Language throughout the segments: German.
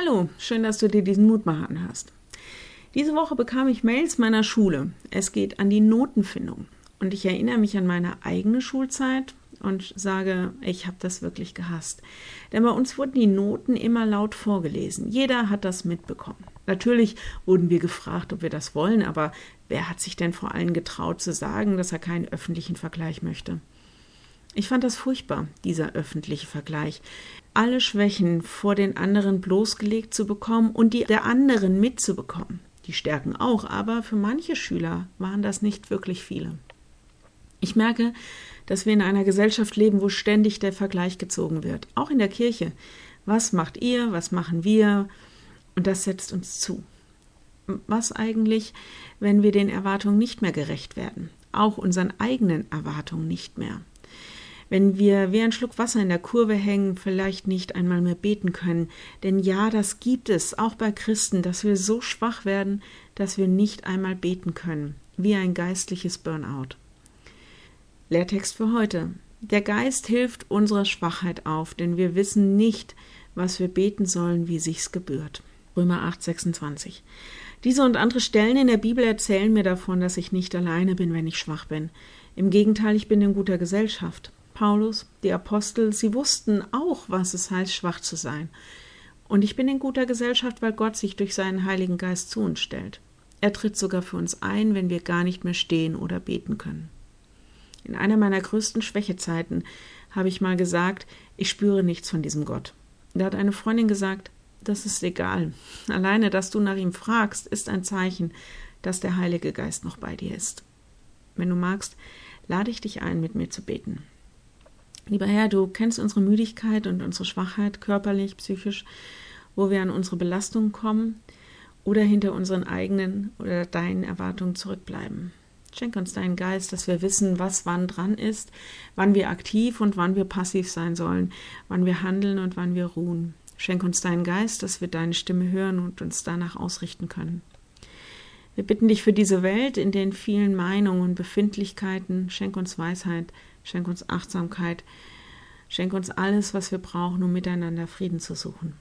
Hallo, schön, dass du dir diesen Mutmacher anhörst. Diese Woche bekam ich Mails meiner Schule. Es geht an die Notenfindung. Und ich erinnere mich an meine eigene Schulzeit und sage, ich habe das wirklich gehasst. Denn bei uns wurden die Noten immer laut vorgelesen. Jeder hat das mitbekommen. Natürlich wurden wir gefragt, ob wir das wollen, aber wer hat sich denn vor allem getraut zu sagen, dass er keinen öffentlichen Vergleich möchte? Ich fand das furchtbar, dieser öffentliche Vergleich. Alle Schwächen vor den anderen bloßgelegt zu bekommen und die der anderen mitzubekommen. Die Stärken auch, aber für manche Schüler waren das nicht wirklich viele. Ich merke, dass wir in einer Gesellschaft leben, wo ständig der Vergleich gezogen wird, auch in der Kirche. Was macht ihr, was machen wir? Und das setzt uns zu. Was eigentlich, wenn wir den Erwartungen nicht mehr gerecht werden? Auch unseren eigenen Erwartungen nicht mehr wenn wir wie ein Schluck Wasser in der Kurve hängen, vielleicht nicht einmal mehr beten können. Denn ja, das gibt es, auch bei Christen, dass wir so schwach werden, dass wir nicht einmal beten können, wie ein geistliches Burnout. Lehrtext für heute. Der Geist hilft unserer Schwachheit auf, denn wir wissen nicht, was wir beten sollen, wie sich's gebührt. Römer 8, 26. Diese und andere Stellen in der Bibel erzählen mir davon, dass ich nicht alleine bin, wenn ich schwach bin. Im Gegenteil, ich bin in guter Gesellschaft. Paulus, die Apostel, sie wussten auch, was es heißt, schwach zu sein. Und ich bin in guter Gesellschaft, weil Gott sich durch seinen Heiligen Geist zu uns stellt. Er tritt sogar für uns ein, wenn wir gar nicht mehr stehen oder beten können. In einer meiner größten Schwächezeiten habe ich mal gesagt, ich spüre nichts von diesem Gott. Da hat eine Freundin gesagt, das ist egal. Alleine, dass du nach ihm fragst, ist ein Zeichen, dass der Heilige Geist noch bei dir ist. Wenn du magst, lade ich dich ein, mit mir zu beten. Lieber Herr, du kennst unsere Müdigkeit und unsere Schwachheit, körperlich, psychisch, wo wir an unsere Belastung kommen oder hinter unseren eigenen oder deinen Erwartungen zurückbleiben. Schenk uns deinen Geist, dass wir wissen, was wann dran ist, wann wir aktiv und wann wir passiv sein sollen, wann wir handeln und wann wir ruhen. Schenk uns deinen Geist, dass wir deine Stimme hören und uns danach ausrichten können. Wir bitten dich für diese Welt in den vielen Meinungen und Befindlichkeiten. Schenk uns Weisheit, Schenk uns Achtsamkeit. Schenk uns alles, was wir brauchen, um miteinander Frieden zu suchen.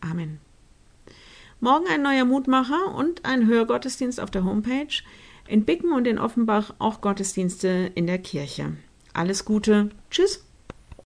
Amen. Morgen ein neuer Mutmacher und ein Hörgottesdienst auf der Homepage. In Bicken und in Offenbach auch Gottesdienste in der Kirche. Alles Gute. Tschüss.